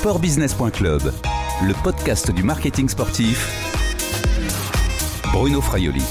Sportbusiness.club, le podcast du marketing sportif. Bruno Fraioli.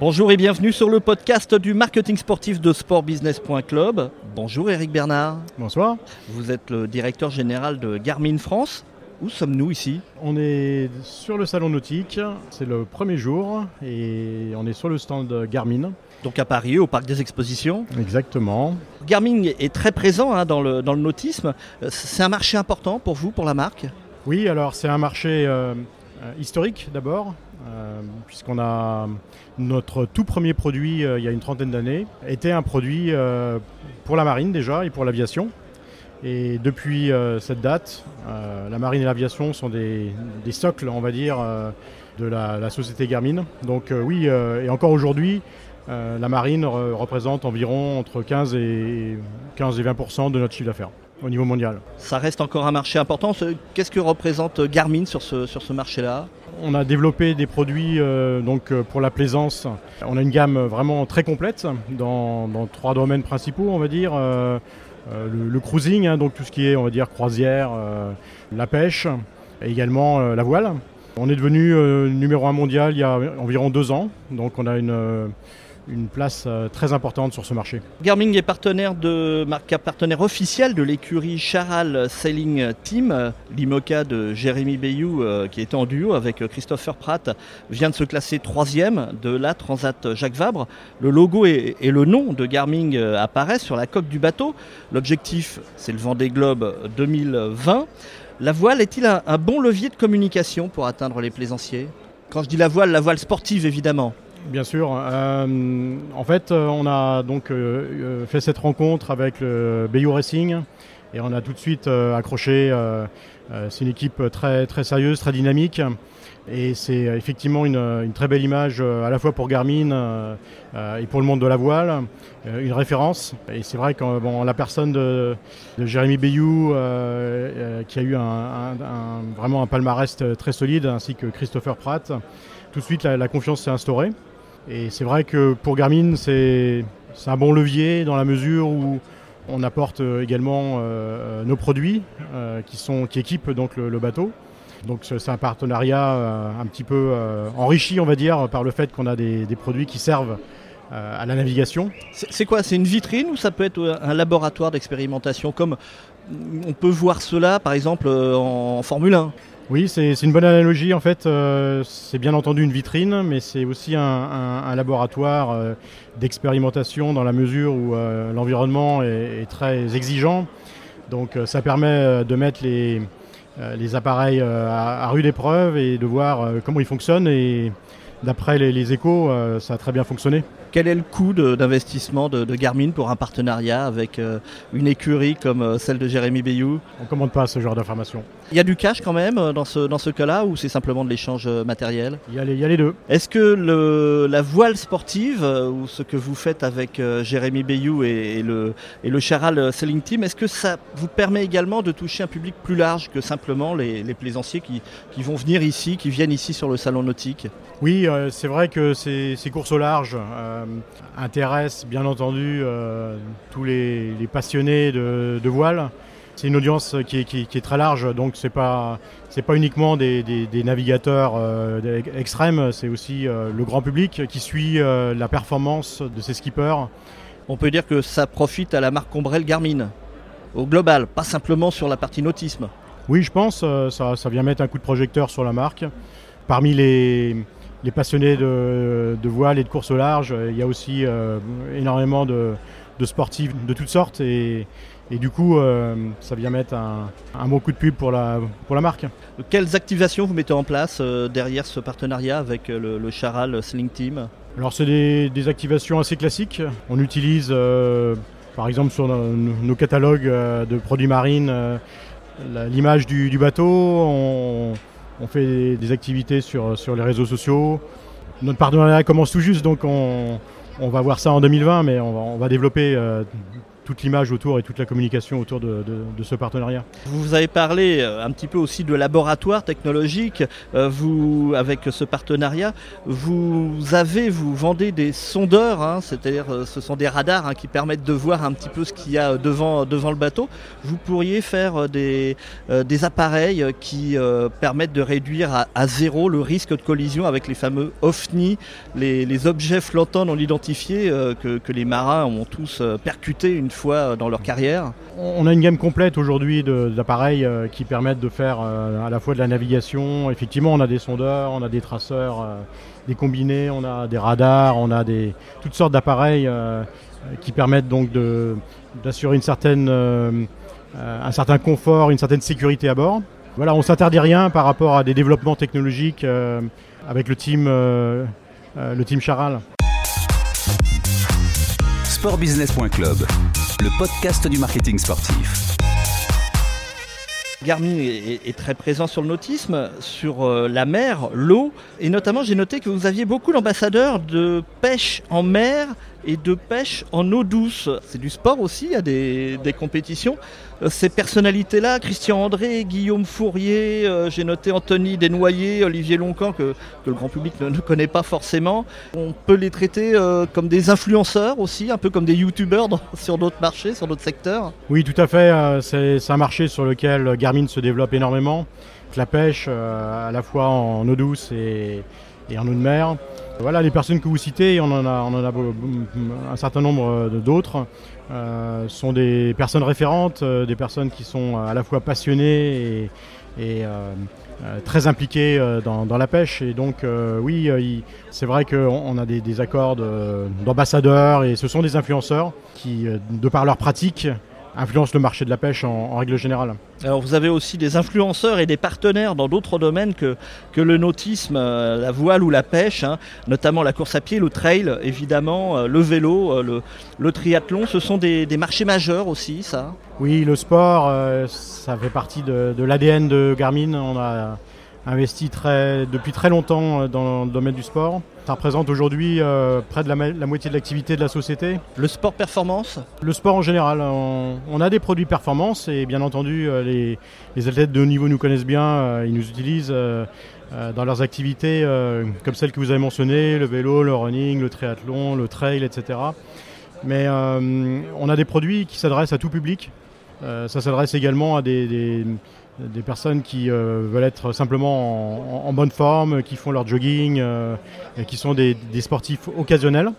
Bonjour et bienvenue sur le podcast du marketing sportif de sportbusiness.club. Bonjour Eric Bernard. Bonsoir. Vous êtes le directeur général de Garmin France. Où sommes-nous ici? On est sur le salon nautique, c'est le premier jour et on est sur le stand Garmin. Donc à Paris, au parc des expositions. Exactement. Garmin est très présent hein, dans, le, dans le nautisme. C'est un marché important pour vous, pour la marque? Oui, alors c'est un marché euh, euh, historique d'abord, euh, puisqu'on a notre tout premier produit euh, il y a une trentaine d'années, était un produit euh, pour la marine déjà et pour l'aviation. Et depuis euh, cette date, euh, la marine et l'aviation sont des, des, socles, on va dire, euh, de la, la, société Garmin. Donc euh, oui, euh, et encore aujourd'hui, euh, la marine re représente environ entre 15 et, 15 et 20% de notre chiffre d'affaires au niveau mondial. Ça reste encore un marché important. Qu'est-ce que représente Garmin sur ce, sur ce marché-là? On a développé des produits euh, donc pour la plaisance. On a une gamme vraiment très complète dans, dans trois domaines principaux, on va dire. Euh, le, le, cruising, hein, donc tout ce qui est, on va dire, croisière, euh, la pêche, et également euh, la voile. On est devenu euh, numéro un mondial il y a environ deux ans, donc on a une une place euh, très importante sur ce marché. Garmin est partenaire de partenaire officiel de l'écurie Charal Sailing Team. L'IMOCA de Jérémy Bayou, euh, qui est en duo avec Christopher Pratt, vient de se classer troisième de la Transat Jacques Vabre. Le logo et, le nom de Garmin euh, apparaissent sur la coque du bateau. L'objectif, c'est le Vendée Globe 2020. La voile est-il un bon levier de communication pour atteindre les plaisanciers? Quand je dis la voile, la voile sportive évidemment. Bien sûr. Euh, en fait, on a donc euh, fait cette rencontre avec le Bayou Racing et on a tout de suite euh, accroché. c'est une équipe très, très sérieuse, très dynamique. Et c'est effectivement une, une, très belle image à la fois pour Garmin et pour le monde de la voile, une référence. Et c'est vrai que bon, la personne de, de Jérémy Bayou, qui a eu un, un, un, vraiment un palmarès très solide, ainsi que Christopher Pratt, tout de suite la, confiance s'est instaurée. Et c'est vrai que pour Garmin, c'est un bon levier dans la mesure où on apporte également euh, nos produits euh, qui, équipent donc le, bateau. Donc c'est un partenariat euh, un petit peu euh, enrichi, on va dire, par le fait qu'on a des, des, produits qui servent euh, à la navigation. C'est quoi? C'est une vitrine ou ça peut être un laboratoire d'expérimentation comme on peut voir cela par exemple en Formule 1 oui, c'est une bonne analogie. En fait, euh, c'est bien entendu une vitrine, mais c'est aussi un, laboratoire euh, d'expérimentation dans la mesure où euh, l'environnement est, très exigeant. Donc, euh, ça permet euh, de mettre les, euh, appareils à, rude épreuve et de voir comment ils fonctionnent. Et d'après les, échos, ça a très bien fonctionné. Quel est le coût d'investissement de, de, de, Garmin pour un partenariat avec euh, une écurie comme euh, celle de Jérémy Bayou? On ne commande pas ce genre d'informations. Il y a du cash quand même euh, dans ce, dans ce cas-là ou c'est simplement de l'échange matériel? Il y, a les, il y a les deux. Est-ce que le, la voile sportive ou ce que vous faites avec Jérémy Bayou et, et, le, et le Charal Selling Team, est-ce que ça vous permet également de toucher un public plus large que simplement les, les plaisanciers qui, qui, vont venir ici, qui viennent ici sur le salon nautique? Oui, c'est vrai que ces, ces courses au large euh, intéresse bien entendu euh, tous les, les, passionnés de, de voile. C'est une audience qui est, qui, qui est, très large, donc c'est pas c'est pas uniquement des, des, des navigateurs euh, extrêmes, c'est aussi euh, le grand public qui suit euh, la performance de ces skippers. On peut dire que ça profite à la marque Ombrelle Garmin au global, pas simplement sur la partie nautisme. Oui, je pense euh, ça, ça vient mettre un coup de projecteur sur la marque. Parmi les les passionnés de, de, voile et de course au large. Il y a aussi euh, énormément de, de, sportifs de toutes sortes et, et du coup, euh, ça vient mettre un, un, bon coup de pub pour la, pour la marque. Quelles activations vous mettez en place euh, derrière ce partenariat avec le, le Charal Sling Team? Alors, c'est des, des, activations assez classiques. On utilise, euh, par exemple, sur nos, nos catalogues de produits marines, l'image du, du, bateau. On, on fait des activités sur, les réseaux sociaux. Notre partenariat commence tout juste, donc on, va voir ça en 2020, mais on va, on va développer euh, toute l'image autour et toute la communication autour de, ce partenariat. Vous avez parlé un petit peu aussi de laboratoire technologique. vous, avec ce partenariat, vous avez, vous vendez des sondeurs, hein, c'est-à-dire ce sont des radars hein, qui permettent de voir un petit peu ce qu'il y a devant, devant le bateau. Vous pourriez faire des, des appareils qui permettent de réduire à, zéro le risque de collision avec les fameux OFNI, les, objets flottants non identifiés que, que, les marins ont tous percutés une fois dans leur carrière. On a une gamme complète aujourd'hui d'appareils qui permettent de faire à la fois de la navigation. Effectivement, on a des sondeurs, on a des traceurs des combinés, on a des radars, on a des, toutes sortes d'appareils euh, qui permettent donc d'assurer une certaine, euh, un certain confort, une certaine sécurité à bord. Voilà, on s'interdit rien par rapport à des développements technologiques euh, avec le team, le team Charal. Sportbusiness.club, le podcast du marketing sportif. Garmin est, très présent sur le nautisme, sur euh, la mer, l'eau, et notamment j'ai noté que vous aviez beaucoup d'ambassadeurs de pêche en mer et de pêche en eau douce. C'est du sport aussi, il y a des, compétitions. Euh, ces personnalités-là, Christian André, Guillaume Fourier, euh, j'ai noté Anthony Desnoyers, Olivier Loncan, que, le grand public ne, connaît pas forcément. On peut les traiter euh, comme des influenceurs aussi, un peu comme des youtubeurs sur d'autres marchés, sur d'autres secteurs. Oui, tout à fait. C'est un marché sur lequel Garmin se développe énormément. La pêche, à la fois en eau douce et en eau de mer. Voilà, les personnes que vous citez, on en a, un certain nombre euh, d'autres, euh, sont des personnes référentes, euh, des personnes qui sont à la fois passionnées et, très impliquées dans, la pêche. Et donc, oui, c'est vrai qu'on a des accords d'ambassadeurs et ce sont des influenceurs qui, de par leur pratique, influence le marché de la pêche en, règle générale. Alors vous avez aussi des influenceurs et des partenaires dans d'autres domaines que, que le nautisme, euh, la voile ou la pêche, hein, notamment la course à pied, le trail évidemment, euh, le vélo, euh, le, triathlon, ce sont des, marchés majeurs aussi ça? Oui, le sport, ça fait partie de, de l'ADN de Garmin. On a investi très, depuis très longtemps euh, dans le domaine du sport. Ça représente aujourd'hui euh, près de la, moitié de l'activité de la société. Le sport performance Le sport en général. On, a des produits performance et bien entendu euh, les, les, athlètes de haut niveau nous connaissent bien, ils nous utilisent dans leurs activités comme celles que vous avez mentionnées, le vélo, le running, le triathlon, le trail, etc. Mais on a des produits qui s'adressent à tout public. ça s'adresse également à des des personnes qui euh, veulent être simplement en, bonne forme, qui font leur jogging, euh, qui sont des, sportifs occasionnels.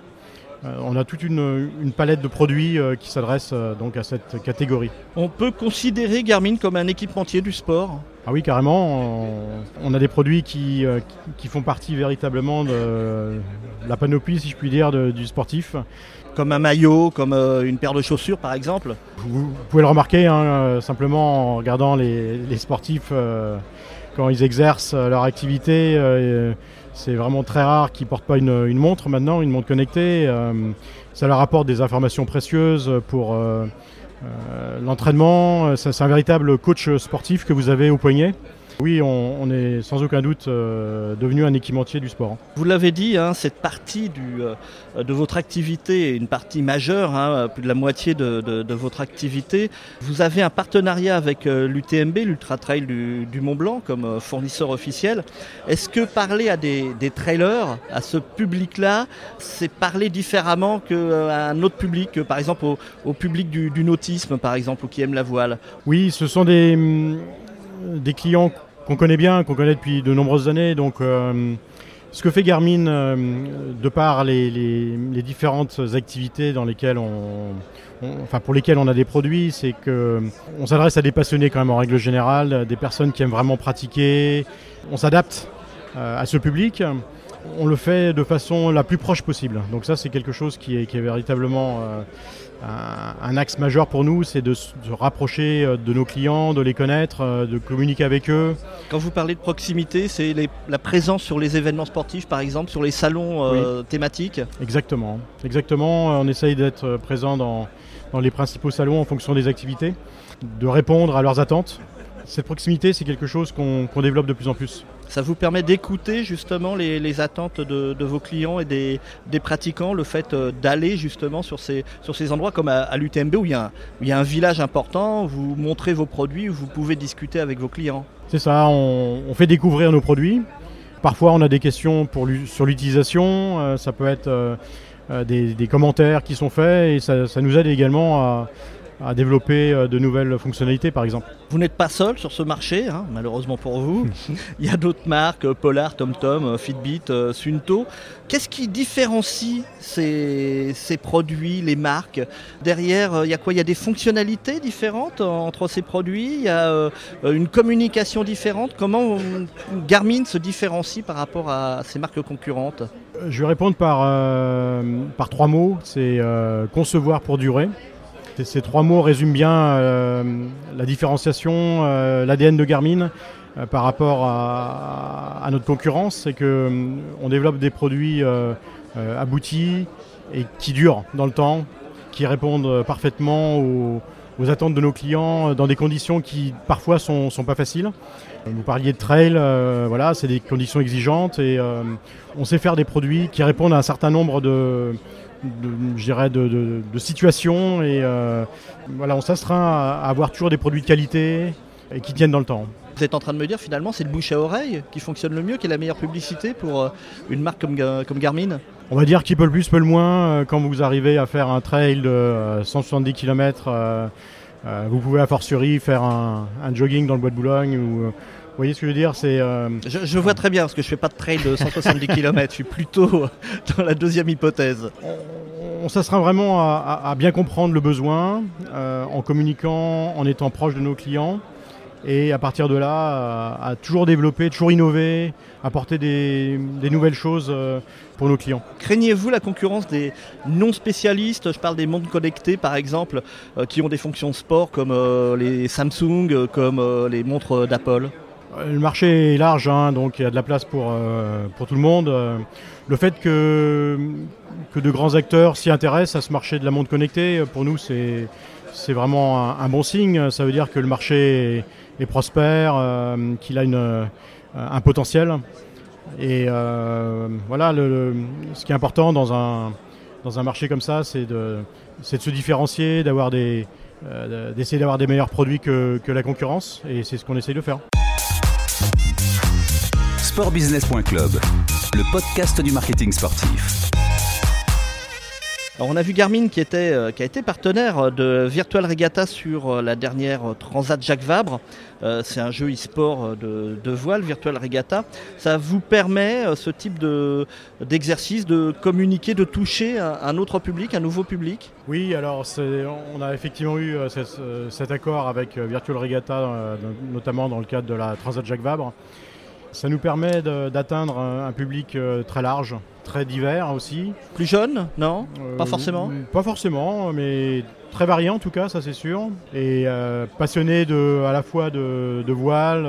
Euh, on a toute une, palette de produits qui s'adresse donc à cette catégorie. On peut considérer Garmin comme un équipementier du sport? Ah oui, carrément. On, a des produits qui, qui, font partie véritablement de la panoplie, si je puis dire, du sportif comme un maillot, comme euh, une paire de chaussures par exemple Vous, pouvez le remarquer hein, euh, simplement en regardant les, sportifs euh, quand ils exercent leur activité. c'est vraiment très rare qu'ils ne portent pas une, montre maintenant, une montre connectée. ça leur apporte des informations précieuses pour l'entraînement. C'est un véritable coach sportif que vous avez au poignet. Oui, on, est sans aucun doute euh, devenu un équipementier du sport. Vous l'avez dit, hein, cette partie euh, de votre activité est une partie majeure, hein, plus de la moitié de, votre activité. Vous avez un partenariat avec euh, l'UTMB, l'Ultra Trail du, Mont Blanc, comme fournisseur officiel. Est-ce que parler à des, trailers, à ce public-là, c'est parler différemment qu'à un autre public, par exemple au, public du, du, nautisme, par exemple, ou qui aime la voile? Oui, ce sont des, des clients qu'on connaît bien, qu'on connaît depuis de nombreuses années. Donc, euh, ce que fait Garmin, euh, de par les, différentes activités dans lesquelles on, enfin pour lesquelles on a des produits, c'est que on s'adresse à des passionnés quand même en règle générale, des personnes qui aiment vraiment pratiquer. On s'adapte euh, à ce public. On le fait de façon la plus proche possible. Donc ça, c'est quelque chose qui est, qui est véritablement un, axe majeur pour nous, c'est de se rapprocher euh, de nos clients, de les connaître, euh, de communiquer avec eux. Quand vous parlez de proximité, c'est la présence sur les événements sportifs, par exemple, sur les salons euh, thématiques? Exactement. Exactement. On essaye d'être présent dans, les principaux salons en fonction des activités, de répondre à leurs attentes. Cette proximité, c'est quelque chose qu'on développe de plus en plus. Ça vous permet d'écouter justement les, attentes de, vos clients et des, pratiquants, le fait d'aller justement sur ces, endroits comme à, l'UTMB où il, y a un, village important, vous montrez vos produits, vous pouvez discuter avec vos clients. C'est ça, on, fait découvrir nos produits. Parfois on a des questions sur l'utilisation, ça peut être des, commentaires qui sont faits et ça nous aide également à à développer euh, de nouvelles fonctionnalités par exemple. Vous n'êtes pas seul sur ce marché, hein, malheureusement pour vous. Il y a d'autres marques, euh, Polar, TomTom, euh, Fitbit, Sunto. Qu'est-ce qui différencie ces, ces, produits, les marques? Derrière, il y a quoi? Il y a des fonctionnalités différentes entre ces produits? Il y a une communication différente? Comment Garmin se différencie par rapport à ces marques concurrentes? Je vais répondre par, par trois mots. C'est concevoir pour durer. Ces trois mots résument bien euh, la différenciation, euh, l'ADN de Garmin euh, par rapport à, notre concurrence. C'est qu'on développe des produits aboutis et qui durent dans le temps, qui répondent parfaitement aux, attentes de nos clients dans des conditions qui parfois sont, sont pas faciles. Vous parliez de trail, voilà, c'est des conditions exigeantes et on sait faire des produits qui répondent à un certain nombre de, de, de, de, situation et euh, voilà, on s'astreint à avoir toujours des produits de qualité et qui tiennent dans le temps. Vous êtes en train de me dire finalement c'est le bouche à oreille qui fonctionne le mieux, qui est la meilleure publicité pour euh, une marque comme, comme Garmin? On va dire qui peut le plus, peut le moins. Euh, quand vous arrivez à faire un trail de 170 km, vous pouvez à fortiori faire un, un, jogging dans le bois de Boulogne ou voyez ce que je veux dire C'est. Euh, je, vois très bien parce que je fais pas de trail de 170 km. Je suis plutôt dans la deuxième hypothèse. On, s'assera vraiment à, bien comprendre le besoin euh, en communiquant, en étant proche de nos clients et à partir de là, à, toujours développer, toujours innover, apporter des, nouvelles choses euh, pour nos clients. Craignez-vous la concurrence des non spécialistes Je parle des montres connectées par exemple, qui ont des fonctions sport comme les Samsung, comme les montres d'Apple. Euh, le marché est large, hein, donc il y a de la place pour, euh, pour tout le monde. Euh, le fait que, que de grands acteurs s'y intéressent à ce marché de la montre connectée, pour nous, c'est, c'est vraiment un, bon signe. Ça veut dire que le marché est, prospère, qu'il a une, un potentiel. Et voilà, le, ce qui est important dans un, dans un marché comme ça, c'est de, c'est de se différencier, d'avoir des, d'essayer d'avoir des meilleurs produits que, que la concurrence. Et c'est ce qu'on essaye de faire sportbusiness.club, le podcast du marketing sportif. Alors on a vu Garmin qui, était, euh, qui a été partenaire de Virtual Regatta sur euh, la dernière Transat Jacques Vabre. Euh, c'est un jeu e-sport de, voile, Virtual Regatta. Ça vous permet, ce type d'exercice, de, communiquer, de toucher un, autre public, un nouveau public? Oui, alors on a effectivement eu cet accord avec Virtual Regatta, notamment dans le cadre de la Transat Jacques Vabre. Ça nous permet d'atteindre un, public euh, très large, très divers aussi. Plus jeune Non Pas euh, forcément Pas forcément, mais très varié en tout cas, ça c'est sûr. Et euh, passionné de, à la fois de, voile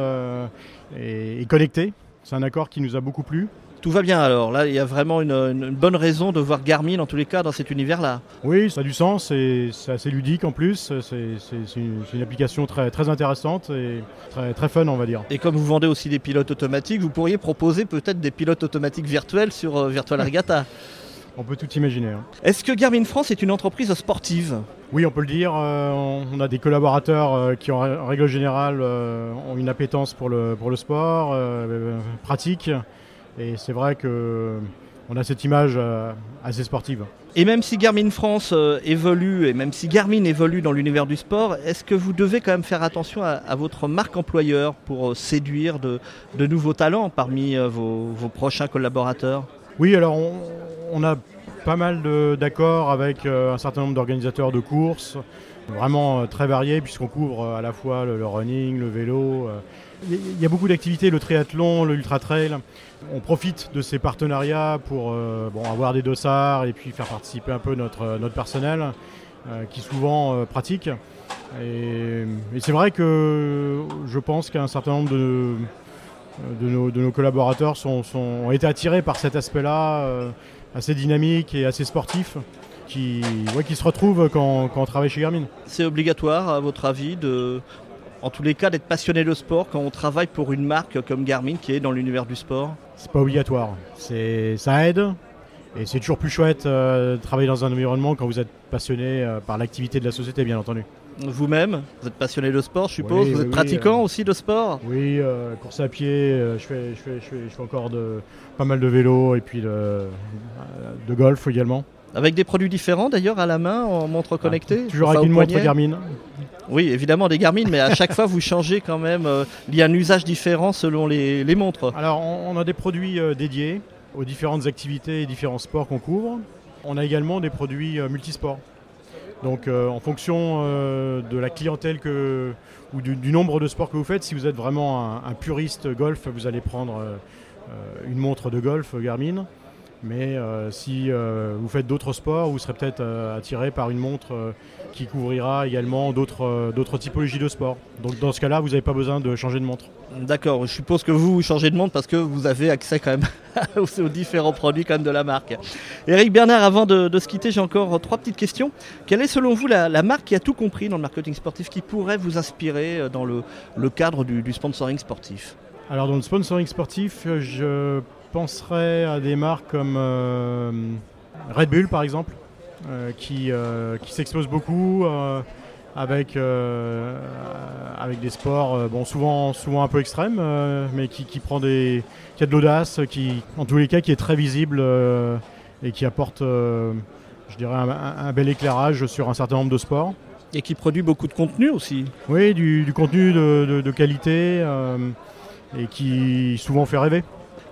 et connecté. C'est un accord qui nous a beaucoup plu. Tout va bien alors. Là, il y a vraiment une, bonne raison de voir Garmin en tous les cas dans cet univers-là. Oui, ça a du sens. C'est assez ludique en plus. C'est une, application très, très intéressante et très, très fun, on va dire. Et comme vous vendez aussi des pilotes automatiques, vous pourriez proposer peut-être des pilotes automatiques virtuels sur euh, Virtual Regatta. On peut tout imaginer. Hein. Est-ce que Garmin France est une entreprise sportive? Oui, on peut le dire. Euh, on a des collaborateurs euh, qui, en règle générale, ont une appétence pour le, pour le sport, pratique. Et c'est vrai qu'on a cette image euh, assez sportive. Et même si Garmin France euh, évolue, et même si Garmin évolue dans l'univers du sport, est-ce que vous devez quand même faire attention à, votre marque employeur pour euh, séduire de, nouveaux talents parmi vos, prochains collaborateurs? Oui, alors on, a pas mal d'accords avec un certain nombre d'organisateurs de courses, vraiment très variés puisqu'on couvre à la fois le running, le vélo, il y a beaucoup d'activités, le triathlon, le ultra trail. On profite de ces partenariats pour euh, avoir des dossards et puis faire participer un peu notre, notre personnel euh, qui souvent euh, pratique. Et, c'est vrai que je pense qu'un certain nombre de, nos, collaborateurs sont, sont, ont été attirés par cet aspect-là assez dynamique et assez sportif qui, ouais, qui se retrouvent quand, quand on travaille chez Garmin. C'est obligatoire, à votre avis, de en tous les cas, d'être passionné de sport quand on travaille pour une marque comme Garmin qui est dans l'univers du sport C'est pas obligatoire. C'est, ça aide. Et c'est toujours plus chouette euh, de travailler dans un environnement quand vous êtes passionné euh, par l'activité de la société, bien entendu. Vous-même, vous êtes passionné de sport, je suppose. Oui, vous êtes oui, pratiquant euh, aussi de sport Oui, course à pied, je, fais, je, fais, je, fais, je fais encore de, pas mal de vélo et puis de, de golf également. Avec des produits différents d'ailleurs à la main en montre connectée Toujours Enfin, avec une montre Garmin. Oui, évidemment des Garmin, mais à chaque fois vous changez quand même. euh, il y a un usage différent selon les, les montres. Alors, on, on a des produits euh, dédiés aux différentes activités et différents sports qu'on couvre. On a également des produits euh, multisports. Donc, en fonction de la clientèle que, ou du, du nombre de sports que vous faites, si vous êtes vraiment un, un puriste golf, vous allez prendre une montre de golf Garmin. Mais euh, si euh, vous faites d'autres sports, vous serez peut-être euh, attiré par une montre qui couvrira également d'autres typologies de sports. Donc dans ce cas-là, vous n'avez pas besoin de changer de montre. D'accord, je suppose que vous, vous changez de montre parce que vous avez accès quand même aux, différents produits quand même de la marque. Eric Bernard, avant de, de se quitter, j'ai encore trois petites questions. Quelle est selon vous la, la marque qui a tout compris dans le marketing sportif qui pourrait vous inspirer dans le, le cadre du, du sponsoring sportif? Alors dans le sponsoring sportif, je penserais à des marques comme euh, Red Bull par exemple, euh, qui, euh, qui s'expose beaucoup avec, avec des sports bon, souvent, souvent un peu extrêmes, mais qui, qui prend des, qui a de l'audace, qui en tous les cas qui est très visible et qui apporte, je dirais, un, un- un bel éclairage sur un certain nombre de sports. et qui produit beaucoup de contenu aussi. Oui, du, du contenu de, de- de qualité euh, et qui souvent fait rêver.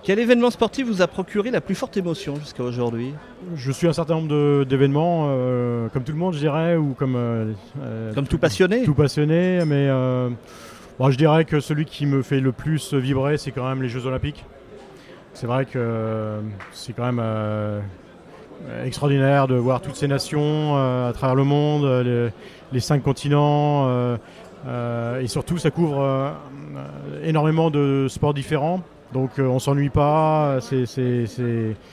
Quel événement sportif vous a procuré la plus forte émotion jusqu'à aujourd'hui? Je suis un certain nombre d'événements, euh, comme tout le monde, je dirais, ou comme, euh, euh, Comme tout passionné tout passionné, mais euh, bon, je dirais que celui qui me fait le plus vibrer, c'est quand même les Jeux Olympiques. C'est vrai que c'est quand même extraordinaire de voir toutes ces nations à travers le monde, les, les cinq continents, et surtout ça couvre énormément de sports différents. Donc euh, on s'ennuie pas, c'est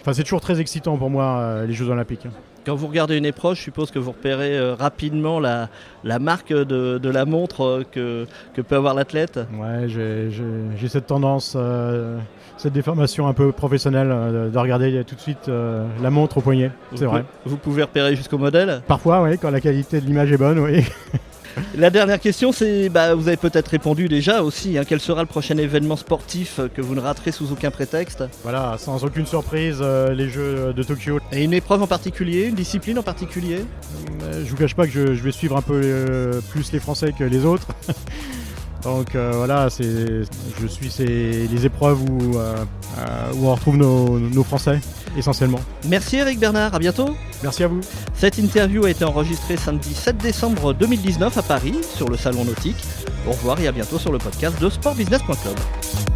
enfin, c'est toujours très excitant pour moi euh, les Jeux Olympiques. Quand vous regardez une épreuve, je suppose que vous repérez euh, rapidement la, la marque de, de la montre euh, que, que peut avoir l'athlète. Ouais, j'ai- cette tendance, cette déformation un peu professionnelle de regarder tout de suite la montre au poignet. C'est vrai. Vous pouvez repérer jusqu'au modèle? Parfois, oui, quand la qualité de l'image est bonne, oui. La dernière question, c'est, bah, vous avez peut-être répondu déjà aussi, hein, quel sera le prochain événement sportif euh, que vous ne raterez sous aucun prétexte? Voilà, sans aucune surprise, euh, les Jeux de Tokyo. Et une épreuve en particulier, une discipline en particulier? Euh, je vous cache pas que je, je vais suivre un peu euh, plus les Français que les autres. Donc euh, voilà, c'est, je suis les épreuves où, euh, euh, où on retrouve nos, nos Français essentiellement. Merci Eric Bernard, à bientôt Merci à vous. Cette interview a été enregistrée samedi 7 décembre 2019 à Paris, sur le Salon Nautique. Au revoir et à bientôt sur le podcast de sportbusiness.club.